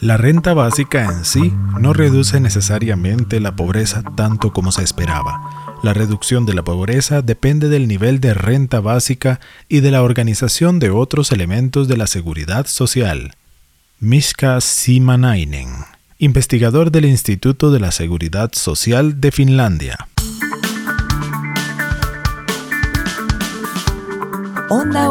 La renta básica en sí no reduce necesariamente la pobreza tanto como se esperaba. La reducción de la pobreza depende del nivel de renta básica y de la organización de otros elementos de la seguridad social. Mishka Simanainen, investigador del Instituto de la Seguridad Social de Finlandia. Onda.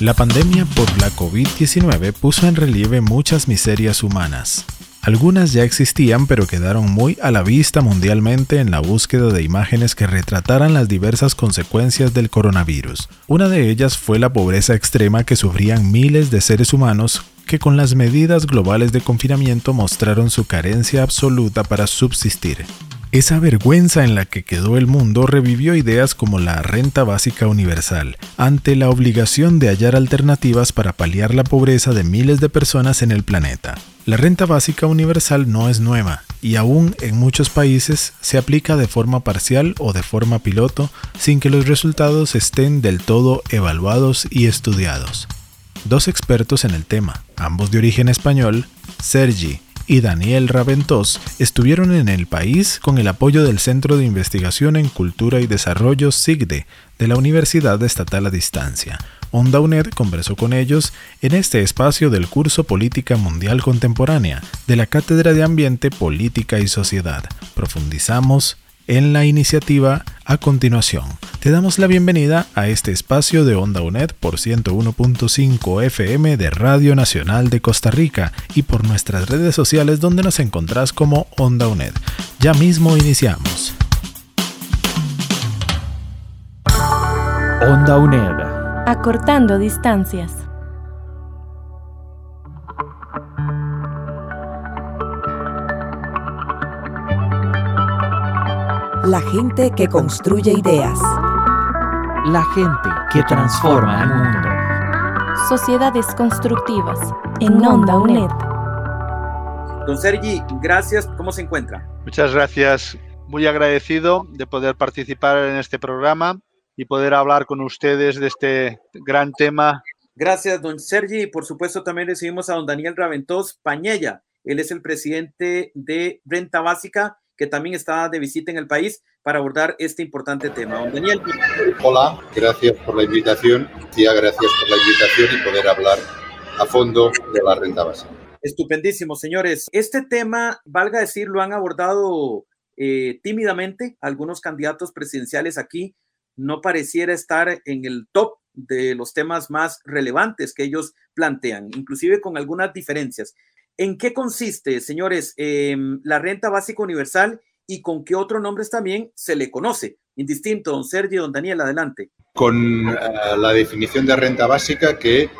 La pandemia por la COVID-19 puso en relieve muchas miserias humanas. Algunas ya existían pero quedaron muy a la vista mundialmente en la búsqueda de imágenes que retrataran las diversas consecuencias del coronavirus. Una de ellas fue la pobreza extrema que sufrían miles de seres humanos que con las medidas globales de confinamiento mostraron su carencia absoluta para subsistir. Esa vergüenza en la que quedó el mundo revivió ideas como la renta básica universal, ante la obligación de hallar alternativas para paliar la pobreza de miles de personas en el planeta. La renta básica universal no es nueva y aún en muchos países se aplica de forma parcial o de forma piloto sin que los resultados estén del todo evaluados y estudiados. Dos expertos en el tema, ambos de origen español, Sergi y Daniel Raventós estuvieron en el país con el apoyo del Centro de Investigación en Cultura y Desarrollo SIGDE de la Universidad Estatal a Distancia. Onda UNED conversó con ellos en este espacio del curso Política Mundial Contemporánea de la Cátedra de Ambiente, Política y Sociedad. Profundizamos en la iniciativa a continuación. Te damos la bienvenida a este espacio de Onda UNED por 101.5 FM de Radio Nacional de Costa Rica y por nuestras redes sociales donde nos encontrás como Onda UNED. Ya mismo iniciamos. Onda UNED. Acortando distancias. La gente que construye ideas. La gente que transforma el mundo. Sociedades constructivas en Onda UNED. Don Sergi, gracias. ¿Cómo se encuentra? Muchas gracias. Muy agradecido de poder participar en este programa y poder hablar con ustedes de este gran tema. Gracias, don Sergi. Y por supuesto también recibimos a don Daniel Raventós Pañella. Él es el presidente de Renta Básica que también está de visita en el país para abordar este importante tema. Don Daniel. Hola, gracias por la invitación. Tía, gracias por la invitación y poder hablar a fondo de la renta básica. Estupendísimo, señores. Este tema, valga decir, lo han abordado eh, tímidamente algunos candidatos presidenciales aquí. No pareciera estar en el top de los temas más relevantes que ellos plantean, inclusive con algunas diferencias. ¿En qué consiste, señores, em, la renta básica universal y con qué otros nombres también se le conoce? Indistinto, don Sergio, don Daniel, adelante. Con eh, la definición de renta básica que eh,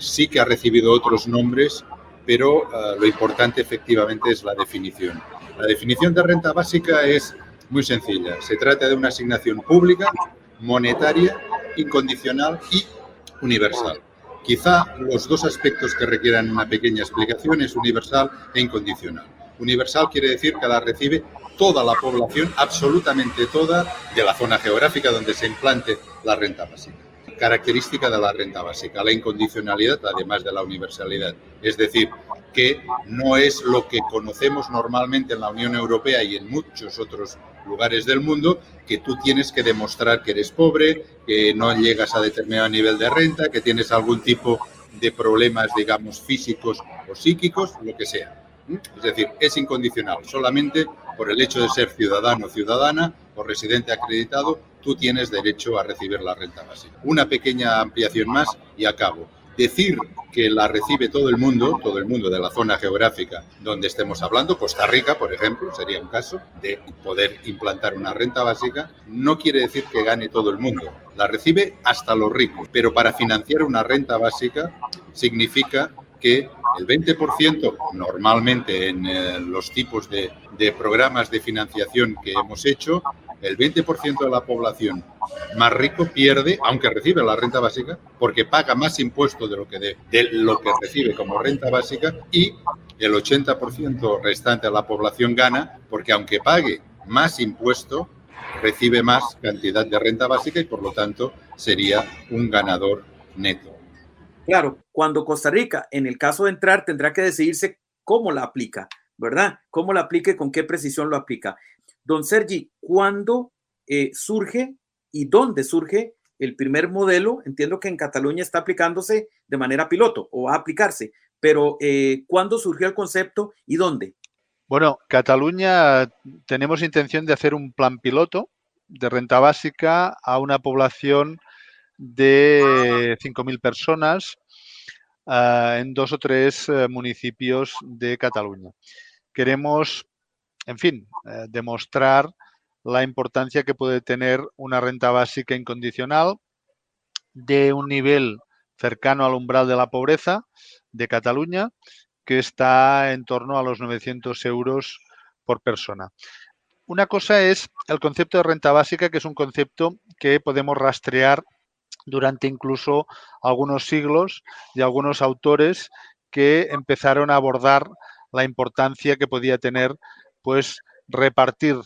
sí que ha recibido otros nombres, pero eh, lo importante efectivamente es la definición. La definición de renta básica es muy sencilla. Se trata de una asignación pública, monetaria, incondicional y universal. Quizá los dos aspectos que requieran una pequeña explicación es universal e incondicional. Universal quiere decir que la recibe toda la población, absolutamente toda, de la zona geográfica donde se implante la renta básica. Característica de la renta básica, la incondicionalidad, además de la universalidad. Es decir, que no es lo que conocemos normalmente en la Unión Europea y en muchos otros lugares del mundo, que tú tienes que demostrar que eres pobre, que no llegas a determinado nivel de renta, que tienes algún tipo de problemas, digamos, físicos o psíquicos, lo que sea. Es decir, es incondicional. Solamente por el hecho de ser ciudadano o ciudadana o residente acreditado, tú tienes derecho a recibir la renta básica. Una pequeña ampliación más y acabo. Decir que la recibe todo el mundo, todo el mundo de la zona geográfica donde estemos hablando, Costa Rica, por ejemplo, sería un caso de poder implantar una renta básica, no quiere decir que gane todo el mundo. La recibe hasta los ricos, pero para financiar una renta básica significa que el 20% normalmente en eh, los tipos de, de programas de financiación que hemos hecho el 20% de la población más rico pierde, aunque recibe la renta básica, porque paga más impuestos de lo que, de, lo que recibe como renta básica y el 80% restante de la población gana, porque aunque pague más impuesto, recibe más cantidad de renta básica y por lo tanto sería un ganador neto. Claro, cuando Costa Rica, en el caso de entrar, tendrá que decidirse cómo la aplica, ¿verdad? ¿Cómo la aplica y con qué precisión lo aplica? Don Sergi, ¿cuándo eh, surge y dónde surge el primer modelo? Entiendo que en Cataluña está aplicándose de manera piloto o va a aplicarse, pero eh, ¿cuándo surgió el concepto y dónde? Bueno, Cataluña tenemos intención de hacer un plan piloto de renta básica a una población de 5.000 personas ah, en dos o tres eh, municipios de Cataluña. Queremos en fin, eh, demostrar la importancia que puede tener una renta básica incondicional de un nivel cercano al umbral de la pobreza de Cataluña, que está en torno a los 900 euros por persona. Una cosa es el concepto de renta básica, que es un concepto que podemos rastrear durante incluso algunos siglos de algunos autores que empezaron a abordar la importancia que podía tener pues repartir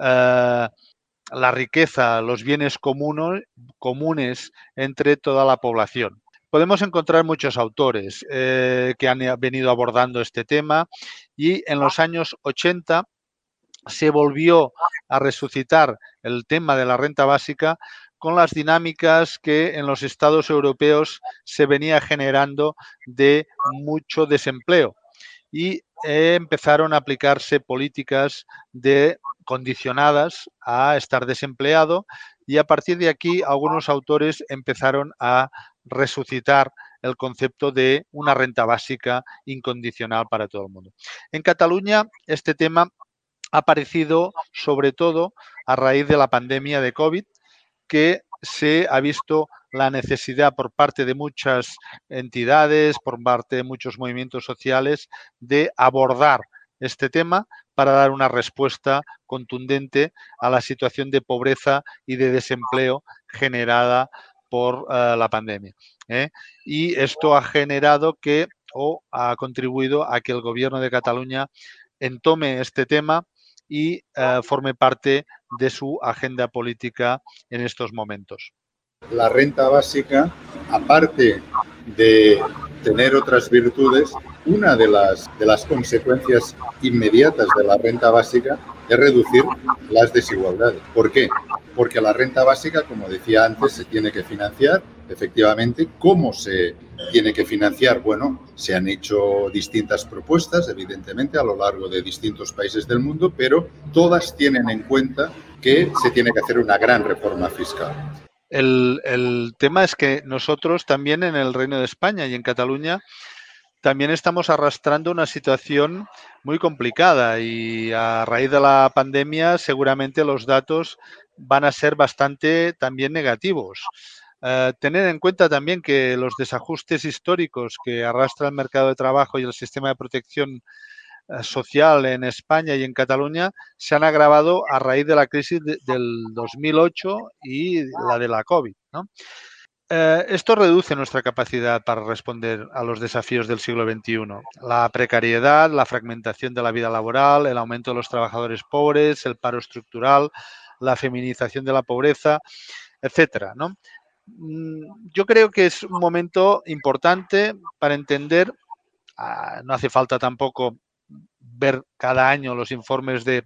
eh, la riqueza, los bienes comunes entre toda la población. Podemos encontrar muchos autores eh, que han venido abordando este tema y en los años 80 se volvió a resucitar el tema de la renta básica con las dinámicas que en los estados europeos se venía generando de mucho desempleo y empezaron a aplicarse políticas de condicionadas a estar desempleado y a partir de aquí algunos autores empezaron a resucitar el concepto de una renta básica incondicional para todo el mundo. En Cataluña este tema ha aparecido sobre todo a raíz de la pandemia de COVID que se ha visto la necesidad por parte de muchas entidades, por parte de muchos movimientos sociales, de abordar este tema para dar una respuesta contundente a la situación de pobreza y de desempleo generada por eh, la pandemia. ¿eh? Y esto ha generado que o ha contribuido a que el gobierno de Cataluña entome este tema y eh, forme parte de su agenda política en estos momentos. La renta básica, aparte de tener otras virtudes, una de las, de las consecuencias inmediatas de la renta básica es reducir las desigualdades. ¿Por qué? Porque la renta básica, como decía antes, se tiene que financiar. Efectivamente, ¿cómo se tiene que financiar? Bueno, se han hecho distintas propuestas, evidentemente, a lo largo de distintos países del mundo, pero todas tienen en cuenta que se tiene que hacer una gran reforma fiscal. El, tema es que nosotros también en el Reino de España y en Cataluña también estamos arrastrando una situación muy complicada y a raíz de la pandemia seguramente los datos van a ser bastante también negativos. Eh, tener en cuenta también que los desajustes históricos que arrastra el mercado de trabajo y el sistema de protección social en España y en Cataluña se han agravado a raíz de la crisis del 2008 y la de la COVID. Eh, esto reduce nuestra capacidad para responder a los desafíos del siglo XXI. La precariedad, la fragmentación de la vida laboral, el aumento de los trabajadores pobres, el paro estructural, la feminización de la pobreza, etcétera. Mm, yo creo que es un momento importante para entender, ah, no hace falta tampoco ver cada año los informes de,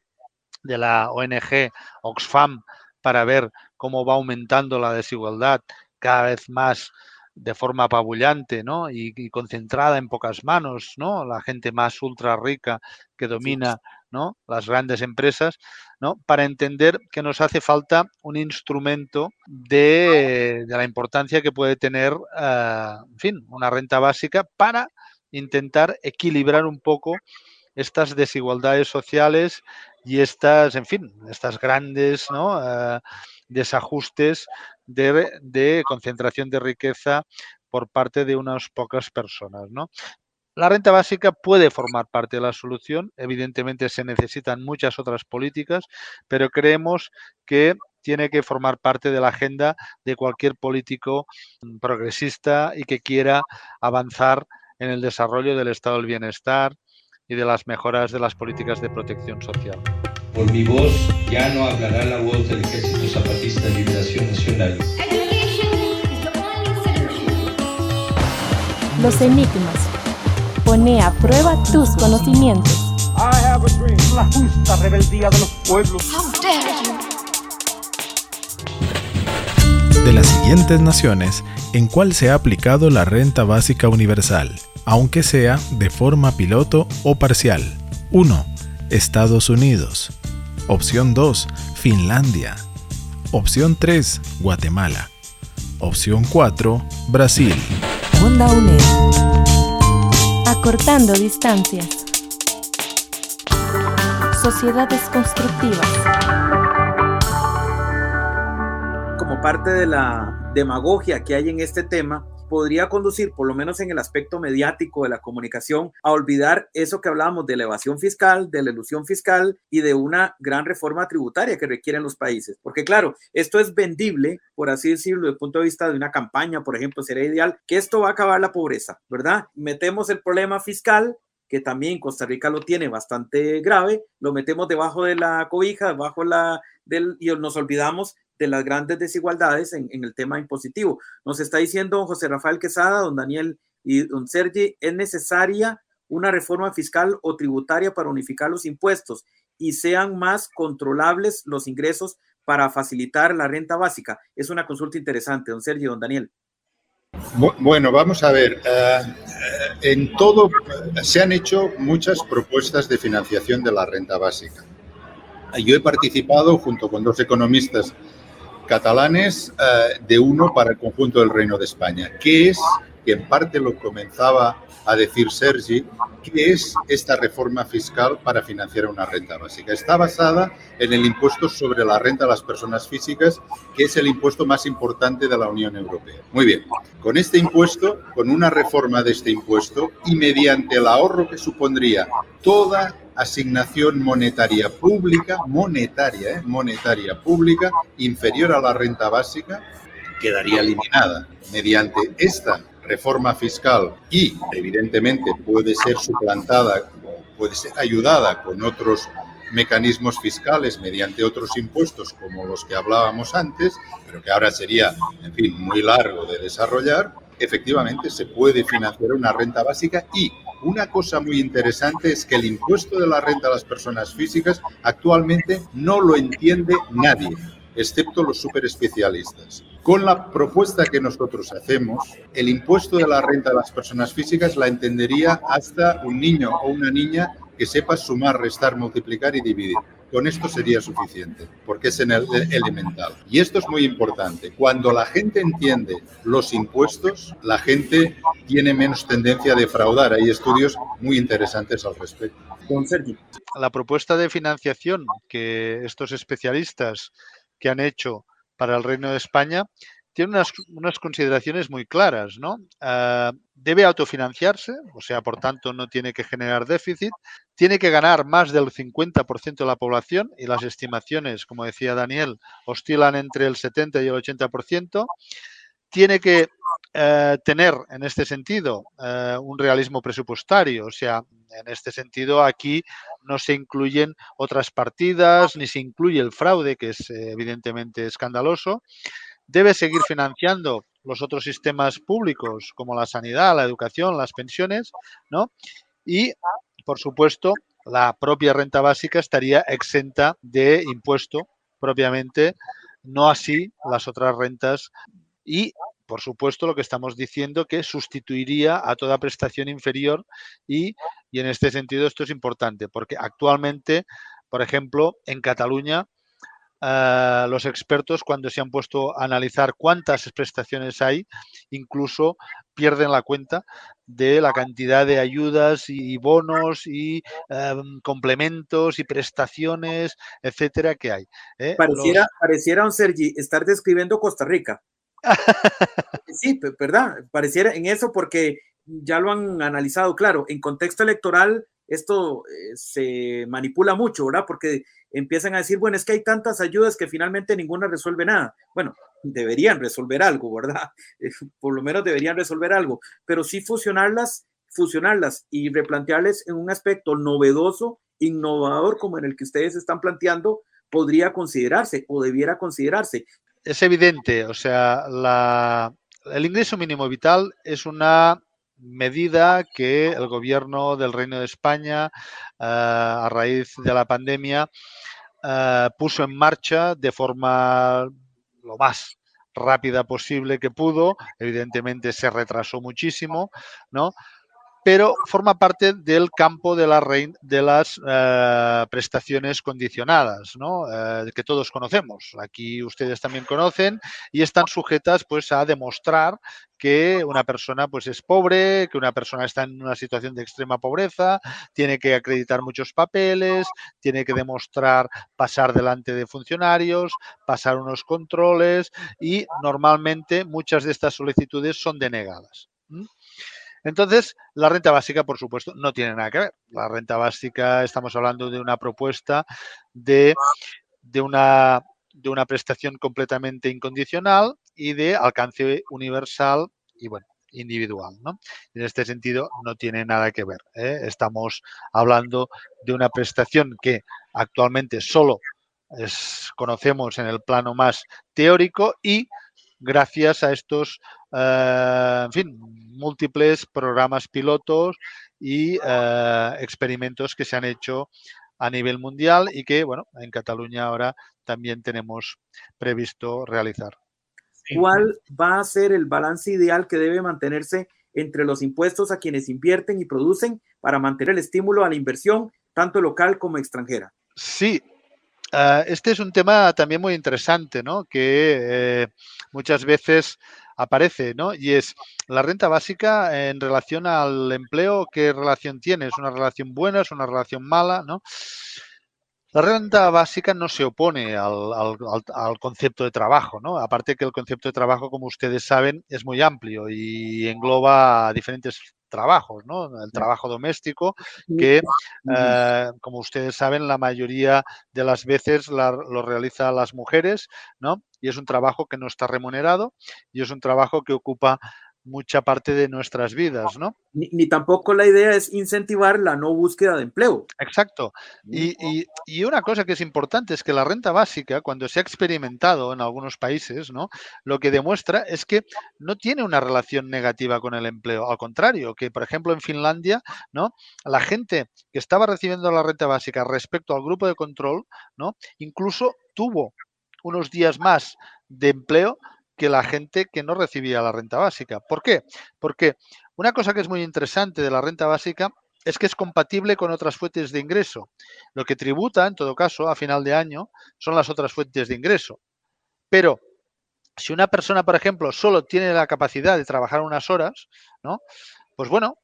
la ONG Oxfam para ver cómo va aumentando la desigualdad cada vez más de forma apabullante ¿no? y, concentrada en pocas manos, ¿no? la gente más ultra rica que domina ¿no? las grandes empresas, ¿no? para entender que nos hace falta un instrumento de, la importancia que puede tener, eh, en fin, una renta básica para intentar equilibrar un poco estas desigualdades sociales y estas, en fin, estas grandes. Eh, desajustes de, concentración de riqueza por parte de unas pocas personas. ¿no? La renta básica puede formar parte de la solución, evidentemente se necesitan muchas otras políticas, pero creemos que tiene que formar parte de la agenda de cualquier político progresista y que quiera avanzar en el desarrollo del estado del bienestar y de las mejoras de las políticas de protección social. Por mi voz ya no hablará la voz del Ejército Zapatista de Liberación Nacional. Los enigmas. Pone a prueba tus conocimientos. La justa rebeldía de los pueblos. De las siguientes naciones, ¿en cuál se ha aplicado la renta básica universal? Aunque sea de forma piloto o parcial. 1. Estados Unidos. Opción 2. Finlandia. Opción 3. Guatemala. Opción 4. Brasil. Onda UNED. Acortando distancias. Sociedades constructivas. Como parte de la demagogia que hay en este tema, podría conducir, por lo menos en el aspecto mediático de la comunicación, a olvidar eso que hablábamos de la evasión fiscal, de la ilusión fiscal y de una gran reforma tributaria que requieren los países. Porque claro, esto es vendible, por así decirlo, desde el punto de vista de una campaña, por ejemplo, sería ideal que esto va a acabar la pobreza, ¿verdad? Metemos el problema fiscal que también Costa Rica lo tiene bastante grave, lo metemos debajo de la cobija, debajo la, del, y nos olvidamos de las grandes desigualdades en, el tema impositivo. Nos está diciendo José Rafael Quesada, don Daniel y don Sergi, es necesaria una reforma fiscal o tributaria para unificar los impuestos y sean más controlables los ingresos para facilitar la renta básica. Es una consulta interesante, don Sergio, don Daniel. Bueno, vamos a ver. Eh, en todo se han hecho muchas propuestas de financiación de la renta básica. Yo he participado junto con dos economistas catalanes eh, de uno para el conjunto del Reino de España, que es, que en parte lo comenzaba a decir Sergi, que es esta reforma fiscal para financiar una renta básica. Está basada en el impuesto sobre la renta de las personas físicas, que es el impuesto más importante de la Unión Europea. Muy bien, con este impuesto, con una reforma de este impuesto y mediante el ahorro que supondría toda asignación monetaria pública, monetaria, ¿eh? monetaria pública, inferior a la renta básica, quedaría eliminada. Mediante esta reforma fiscal y, evidentemente, puede ser suplantada puede ser ayudada con otros mecanismos fiscales mediante otros impuestos como los que hablábamos antes, pero que ahora sería, en fin, muy largo de desarrollar, efectivamente se puede financiar una renta básica y una cosa muy interesante es que el impuesto de la renta a las personas físicas actualmente no lo entiende nadie, excepto los superespecialistas. Con la propuesta que nosotros hacemos, el impuesto de la renta a las personas físicas la entendería hasta un niño o una niña que sepa sumar, restar, multiplicar y dividir. Con esto sería suficiente, porque es en el, elemental. Y esto es muy importante. Cuando la gente entiende los impuestos, la gente tiene menos tendencia a defraudar. Hay estudios muy interesantes al respecto. La propuesta de financiación que estos especialistas que han hecho para el Reino de España tiene unas, consideraciones muy claras, ¿no? Ah, debe autofinanciarse, o sea, por tanto, no tiene que generar déficit, tiene que ganar más del 50% de la población y las estimaciones, como decía Daniel, oscilan entre el 70 y el 80%, tiene que eh, tener en este sentido eh, un realismo presupuestario, o sea, en este sentido aquí no se incluyen otras partidas ni se incluye el fraude, que es eh, evidentemente escandaloso debe seguir financiando los otros sistemas públicos como la sanidad, la educación, las pensiones, ¿no? Y, por supuesto, la propia renta básica estaría exenta de impuesto propiamente, no así las otras rentas y por supuesto, lo que estamos diciendo que sustituiría a toda prestación inferior y, y en este sentido esto es importante porque actualmente, por ejemplo, en Cataluña, Uh, los expertos cuando se han puesto a analizar cuántas prestaciones hay, incluso pierden la cuenta de la cantidad de ayudas y bonos y um, complementos y prestaciones, etcétera, que hay. ¿eh? Pareciera, los... pareciera, un Sergi, estar describiendo Costa Rica. sí, ¿verdad? Pareciera en eso porque ya lo han analizado, claro, en contexto electoral esto eh, se manipula mucho, ¿verdad? Porque empiezan a decir, bueno, es que hay tantas ayudas que finalmente ninguna resuelve nada. Bueno, deberían resolver algo, ¿verdad? Por lo menos deberían resolver algo, pero sí fusionarlas, fusionarlas y replantearles en un aspecto novedoso, innovador como en el que ustedes están planteando, podría considerarse o debiera considerarse. Es evidente, o sea, la, el ingreso mínimo vital es una medida que el gobierno del Reino de España, uh, a raíz de la pandemia, uh, puso en marcha de forma lo más rápida posible que pudo. Evidentemente se retrasó muchísimo, ¿no? Pero forma parte del campo de, la de las eh, prestaciones condicionadas, ¿no? eh, que todos conocemos. Aquí ustedes también conocen y están sujetas pues, a demostrar que una persona pues, es pobre, que una persona está en una situación de extrema pobreza, tiene que acreditar muchos papeles, tiene que demostrar pasar delante de funcionarios, pasar unos controles y normalmente muchas de estas solicitudes son denegadas. Entonces, la renta básica, por supuesto, no tiene nada que ver. La renta básica, estamos hablando de una propuesta de, de, una, de una prestación completamente incondicional y de alcance universal y, bueno, individual. ¿no? En este sentido, no tiene nada que ver. ¿eh? Estamos hablando de una prestación que actualmente solo es, conocemos en el plano más teórico y gracias a estos, uh, en fin, múltiples programas pilotos y uh, experimentos que se han hecho a nivel mundial y que, bueno, en Cataluña ahora también tenemos previsto realizar. ¿Cuál va a ser el balance ideal que debe mantenerse entre los impuestos a quienes invierten y producen para mantener el estímulo a la inversión, tanto local como extranjera? Sí, Uh, este es un tema también muy interesante, ¿no? Que eh, muchas veces aparece, ¿no? Y es la renta básica en relación al empleo, ¿qué relación tiene? ¿Es una relación buena? ¿Es una relación mala? ¿no? La renta básica no se opone al, al, al, concepto de trabajo, ¿no? Aparte que el concepto de trabajo, como ustedes saben, es muy amplio y engloba diferentes trabajos, ¿no? El trabajo doméstico, que, eh, como ustedes saben, la mayoría de las veces la, lo realizan las mujeres, ¿no? Y es un trabajo que no está remunerado y es un trabajo que ocupa mucha parte de nuestras vidas, ¿no? Ni, ni, tampoco la idea es incentivar la no búsqueda de empleo. Exacto. Y, y, y, una cosa que es importante es que la renta básica, cuando se ha experimentado en algunos países, ¿no? Lo que demuestra es que no tiene una relación negativa con el empleo. Al contrario, que por ejemplo en Finlandia, ¿no? La gente que estaba recibiendo la renta básica respecto al grupo de control, ¿no? Incluso tuvo unos días más de empleo que la gente que no recibía la renta básica. ¿Por qué? Porque una cosa que es muy interesante de la renta básica es que es compatible con otras fuentes de ingreso. Lo que tributa, en todo caso, a final de año, son las otras fuentes de ingreso. Pero si una persona, por ejemplo, solo tiene la capacidad de trabajar unas horas, ¿no? Pues bueno,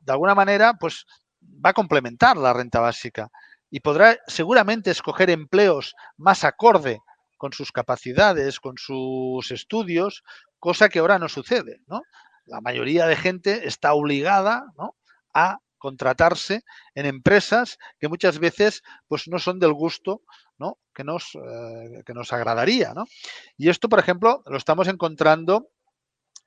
de alguna manera, pues va a complementar la renta básica y podrá seguramente escoger empleos más acorde con sus capacidades, con sus estudios, cosa que ahora no sucede, ¿no? La mayoría de gente está obligada ¿no? a contratarse en empresas que muchas veces pues no son del gusto ¿no? que, nos, eh, que nos agradaría. ¿no? Y esto, por ejemplo, lo estamos encontrando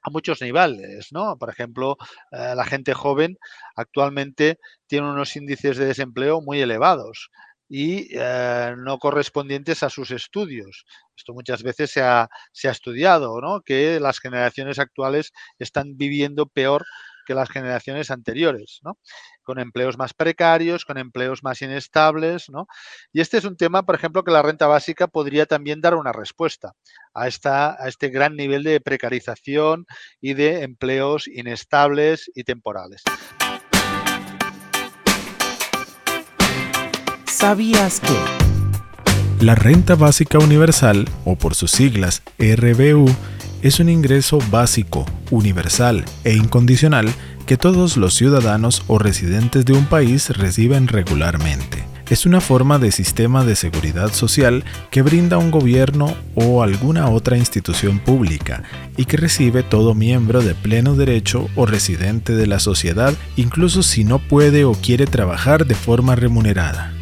a muchos niveles, ¿no? Por ejemplo, eh, la gente joven actualmente tiene unos índices de desempleo muy elevados y eh, no correspondientes a sus estudios. Esto muchas veces se ha, se ha estudiado, ¿no? que las generaciones actuales están viviendo peor que las generaciones anteriores, ¿no? con empleos más precarios, con empleos más inestables. ¿no? Y este es un tema, por ejemplo, que la renta básica podría también dar una respuesta a, esta, a este gran nivel de precarización y de empleos inestables y temporales. ¿Sabías que? La renta básica universal, o por sus siglas RBU, es un ingreso básico, universal e incondicional que todos los ciudadanos o residentes de un país reciben regularmente. Es una forma de sistema de seguridad social que brinda un gobierno o alguna otra institución pública y que recibe todo miembro de pleno derecho o residente de la sociedad, incluso si no puede o quiere trabajar de forma remunerada.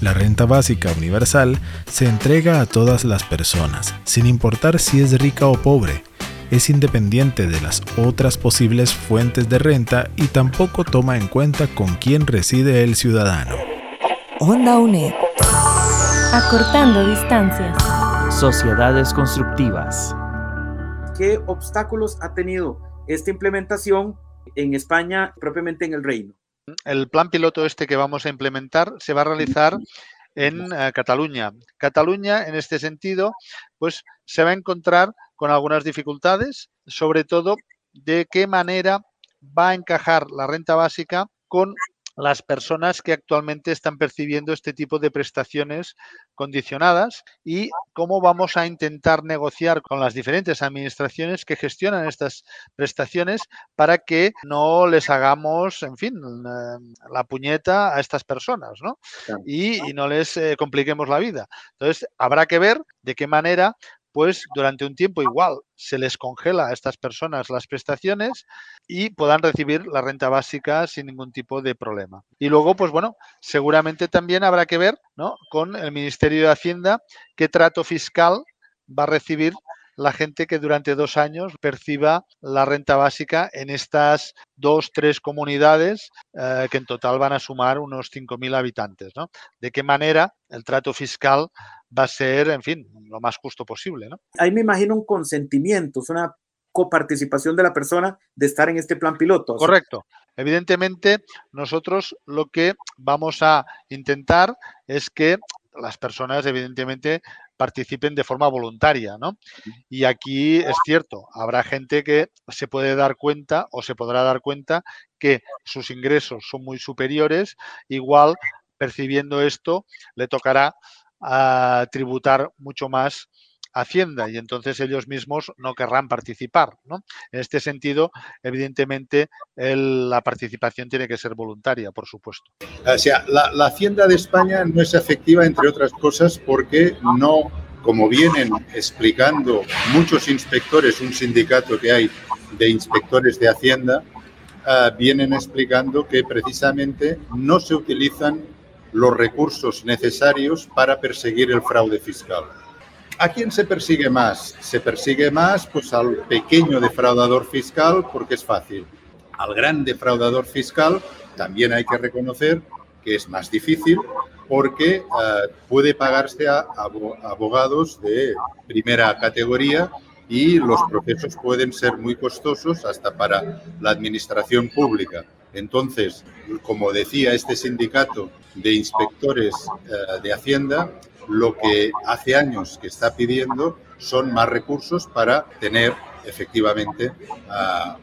La renta básica universal se entrega a todas las personas, sin importar si es rica o pobre. Es independiente de las otras posibles fuentes de renta y tampoco toma en cuenta con quién reside el ciudadano. Onda UNED. Acortando distancias. Sociedades constructivas. ¿Qué obstáculos ha tenido esta implementación en España, propiamente en el reino? El plan piloto este que vamos a implementar se va a realizar en eh, Cataluña. Cataluña, en este sentido, pues se va a encontrar con algunas dificultades, sobre todo de qué manera va a encajar la renta básica con las personas que actualmente están percibiendo este tipo de prestaciones condicionadas y cómo vamos a intentar negociar con las diferentes administraciones que gestionan estas prestaciones para que no les hagamos, en fin, eh, la puñeta a estas personas, ¿no? Y, no les eh, compliquemos la vida. Entonces, habrá que ver de qué manera pues durante un tiempo igual se les congela a estas personas las prestaciones y puedan recibir la renta básica sin ningún tipo de problema. Y luego, pues bueno, seguramente también habrá que ver ¿no? con el Ministerio de Hacienda qué trato fiscal va a recibir la gente que durante dos años perciba la renta básica en estas dos, tres comunidades eh, que en total van a sumar unos 5.000 habitantes. ¿no? ¿De qué manera el trato fiscal va a ser, en fin, lo más justo posible? ¿no? Ahí me imagino un consentimiento, es una coparticipación de la persona de estar en este plan piloto. Correcto. Evidentemente, nosotros lo que vamos a intentar es que las personas, evidentemente, participen de forma voluntaria, ¿no? Y aquí es cierto, habrá gente que se puede dar cuenta o se podrá dar cuenta que sus ingresos son muy superiores, igual percibiendo esto le tocará a ah, tributar mucho más Hacienda y entonces ellos mismos no querrán participar. ¿no? En este sentido, evidentemente, la participación tiene que ser voluntaria, por supuesto. O sea, la, Hacienda de España no es efectiva, entre otras cosas, porque no, como vienen explicando muchos inspectores, un sindicato que hay de inspectores de Hacienda, uh, vienen explicando que precisamente no se utilizan los recursos necesarios para perseguir el fraude fiscal. ¿A quién se persigue más? Se persigue más pues, al pequeño defraudador fiscal porque es fácil. Al gran defraudador fiscal también hay que reconocer que es más difícil porque eh, puede pagarse a abogados de primera categoría y los procesos pueden ser muy costosos hasta para la administración pública. Entonces, como decía este sindicato de inspectores eh, de Hacienda, lo que hace años que está pidiendo son más recursos para tener efectivamente ah,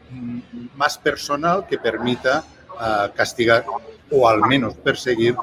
más personal que permita ah, castigar o al menos perseguir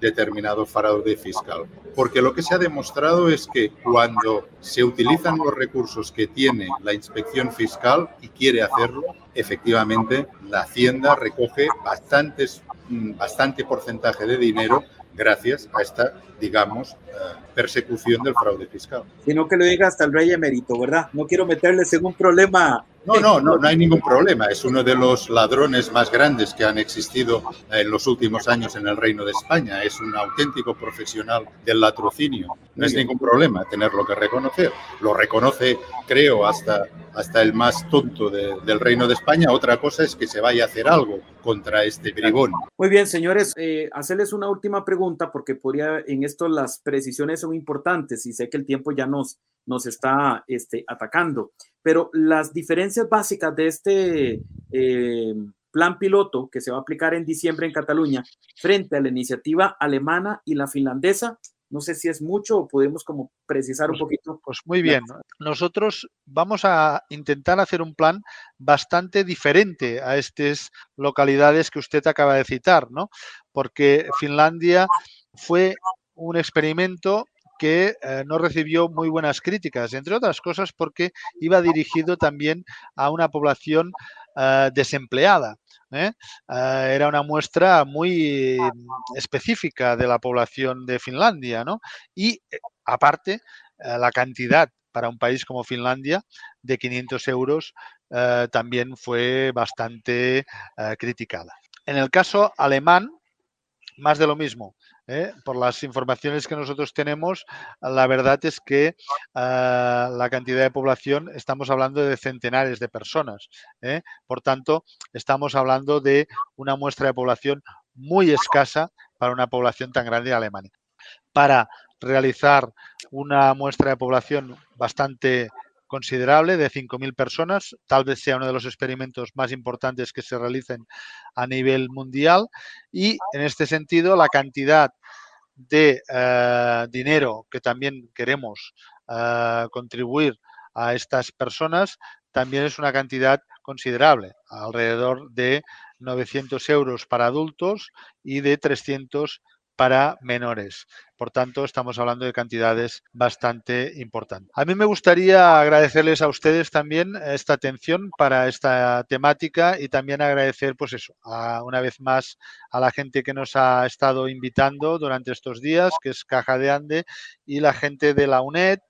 determinado fraude fiscal. Porque lo que se ha demostrado es que cuando se utilizan los recursos que tiene la inspección fiscal y quiere hacerlo, efectivamente la Hacienda recoge bastantes, mm, bastante porcentaje de dinero gracias a esta, digamos, eh, persecución del fraude fiscal. Sino que lo diga hasta el rey emérito, ¿verdad? No quiero meterles en un problema. No, no, no, no hay ningún problema. Es uno de los ladrones más grandes que han existido en los últimos años en el Reino de España. Es un auténtico profesional del latrocinio. No es ningún problema tenerlo que reconocer. Lo reconoce, creo, hasta, hasta el más tonto del Reino de España. Otra cosa es que se vaya a hacer algo contra este bribón. Muy bien, señores, eh, hacerles una última pregunta porque podría en esto las precisiones son importantes y sé que el tiempo ya nos, nos está este, atacando, pero las diferencias básicas de este eh, plan piloto que se va a aplicar en diciembre en Cataluña frente a la iniciativa alemana y la finlandesa? No sé si es mucho o podemos como precisar un Pues, poquito. pues muy bien. Nosotros vamos a intentar hacer un plan bastante diferente a estas localidades que usted acaba de citar, ¿no? Porque Finlandia fue un experimento que eh, no recibió muy buenas críticas, entre otras cosas porque iba dirigido también a una población eh, desempleada. ¿eh? Era una muestra muy específica de la población de Finlandia, ¿no? Y aparte, la cantidad para un país como Finlandia de 500 euros también fue bastante criticada. En el caso alemán, más de lo mismo. ¿Eh? Por las informaciones que nosotros tenemos, la verdad es que eh, la cantidad de población, estamos hablando de centenares de personas. ¿eh? Por tanto, estamos hablando de una muestra de población muy escasa para una población tan grande de Alemania. Para realizar una muestra de población bastante considerable de 5.000 personas, tal vez sea uno de los experimentos más importantes que se realicen a nivel mundial. Y en este sentido la cantidad de eh, dinero que también queremos eh, contribuir a estas personas también es una cantidad considerable, alrededor de 900 euros para adultos y de 300 para menores. Por tanto, estamos hablando de cantidades bastante importantes. A mí me gustaría agradecerles a ustedes también esta atención para esta temática y también agradecer, pues eso, una vez más a la gente que nos ha estado invitando durante estos días, que es Caja de Ande, y la gente de la UNED,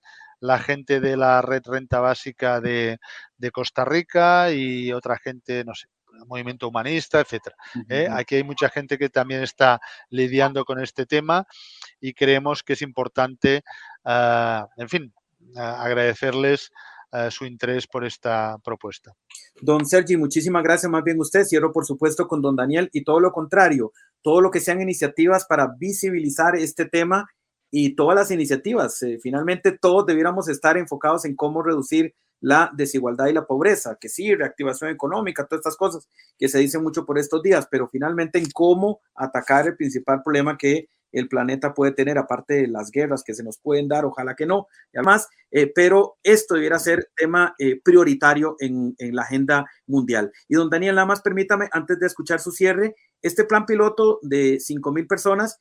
la gente de la Red Renta Básica de, de Costa Rica y otra gente, no sé, movimiento humanista, etcétera. ¿eh? Aquí hay mucha gente que también está lidiando con este tema y creemos que es importante, uh, en fin, uh, agradecerles uh, su interés por esta propuesta. Don Sergi, muchísimas gracias. Más bien usted, cierro por supuesto con don Daniel y todo lo contrario, todo lo que sean iniciativas para visibilizar este tema y todas las iniciativas. Eh, finalmente, todos debiéramos estar enfocados en cómo reducir la desigualdad y la pobreza, que sí, reactivación económica, todas estas cosas que se dicen mucho por estos días, pero finalmente en cómo atacar el principal problema que el planeta puede tener, aparte de las guerras que se nos pueden dar, ojalá que no, y además, eh, pero esto debiera ser tema eh, prioritario en, en, la agenda mundial. Y don Daniel, más permítame, antes de escuchar su cierre, este plan piloto de 5 mil personas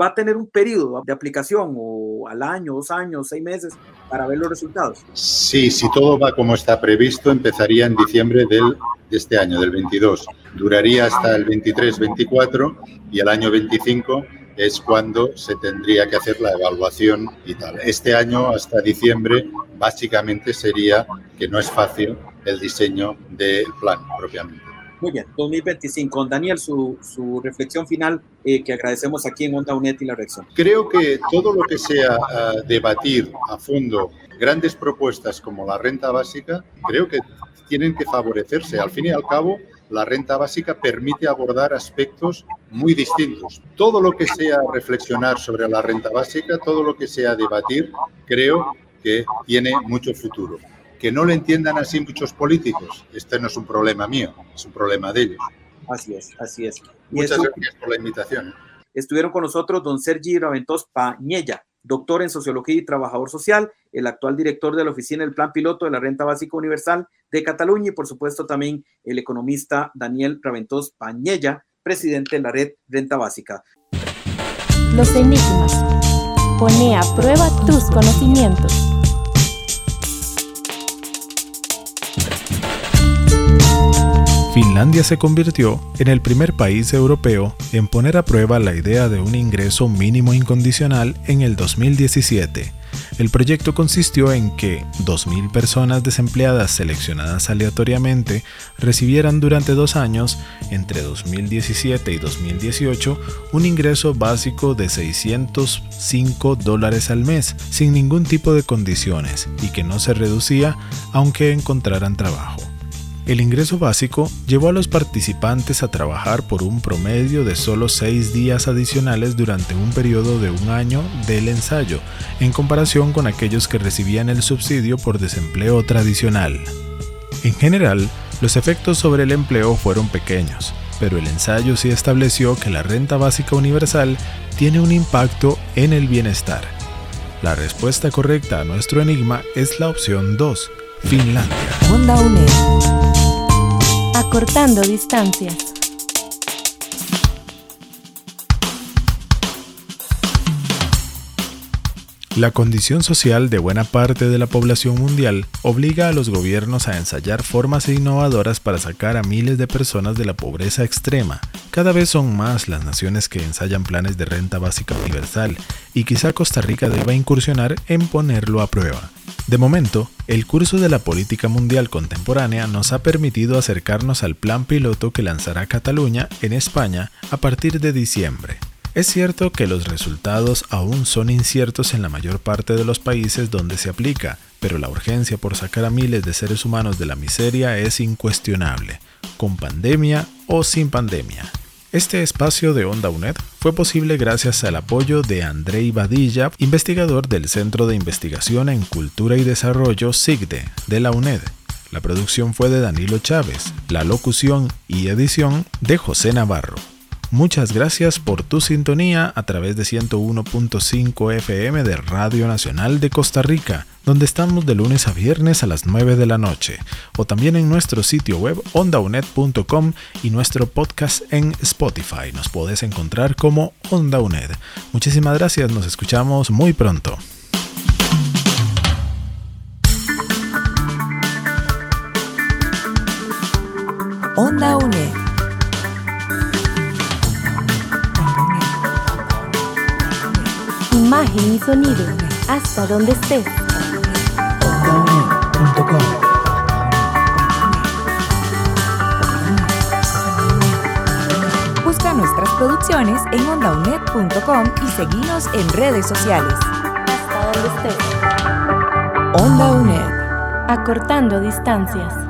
va a tener un periodo de aplicación o al año, dos años, seis meses para ver los resultados. Sí, si todo va como está previsto, empezaría en diciembre del, de este año, del 22. Duraría hasta el 23-24 y el año 25 es cuando se tendría que hacer la evaluación y tal. Este año hasta diciembre básicamente sería que no es fácil el diseño del plan propiamente. Muy bien, 2025. Daniel, su, su reflexión final eh, que agradecemos aquí en Onda UNED y la reacción. Creo que todo lo que sea uh, debatir a fondo grandes propuestas como la renta básica, creo que tienen que favorecerse. Al fin y al cabo, la renta básica permite abordar aspectos muy distintos. Todo lo que sea reflexionar sobre la renta básica, todo lo que sea debatir, creo que tiene mucho futuro que no lo entiendan así muchos políticos. Este no es un problema mío, es un problema de ellos. Así es, así es. Y Muchas gracias por la invitación. Estuvieron con nosotros don Sergi Raventós Pañella, doctor en Sociología y Trabajador Social, el actual director de la Oficina del Plan Piloto de la Renta Básica Universal de Cataluña y, por supuesto, también el economista Daniel Raventós Pañella, presidente de la Red Renta Básica. Los enigmas. Pone a prueba tus conocimientos. Finlandia se convirtió en el primer país europeo en poner a prueba la idea de un ingreso mínimo incondicional en el 2017. El proyecto consistió en que 2.000 personas desempleadas seleccionadas aleatoriamente recibieran durante dos años, entre 2017 y 2018, un ingreso básico de 605 dólares al mes, sin ningún tipo de condiciones, y que no se reducía aunque encontraran trabajo. El ingreso básico llevó a los participantes a trabajar por un promedio de solo seis días adicionales durante un periodo de un año del ensayo, en comparación con aquellos que recibían el subsidio por desempleo tradicional. En general, Los efectos sobre el empleo fueron pequeños, pero el ensayo sí estableció que la renta básica universal tiene un impacto en el bienestar. La respuesta correcta a nuestro enigma es la opción 2, Finlandia. Acortando distancias. La condición social de buena parte de la población mundial obliga a los gobiernos a ensayar formas innovadoras para sacar a miles de personas de la pobreza extrema. Cada vez son más las naciones que ensayan planes de renta básica universal y quizá Costa Rica deba incursionar en ponerlo a prueba. De momento, el curso de la política mundial contemporánea nos ha permitido acercarnos al plan piloto que lanzará Cataluña en España a partir de diciembre. Es cierto que los resultados aún son inciertos en la mayor parte de los países donde se aplica, pero la urgencia por sacar a miles de seres humanos de la miseria es incuestionable, con pandemia o sin pandemia. Este espacio de Onda UNED fue posible gracias al apoyo de Andrei Badilla, investigador del Centro de Investigación en Cultura y Desarrollo SIGDE de la UNED. La producción fue de Danilo Chávez, la locución y edición de José Navarro. Muchas gracias por tu sintonía a través de 101.5 FM de Radio Nacional de Costa Rica, donde estamos de lunes a viernes a las 9 de la noche, o también en nuestro sitio web ondaunet.com y nuestro podcast en Spotify. Nos puedes encontrar como Onda UNED. Muchísimas gracias, nos escuchamos muy pronto. Onda. Imagen y sonido, hasta donde estés. Busca nuestras producciones en ondaunet.com y seguinos en redes sociales. Hasta donde estés. Onda UNED. Acortando distancias.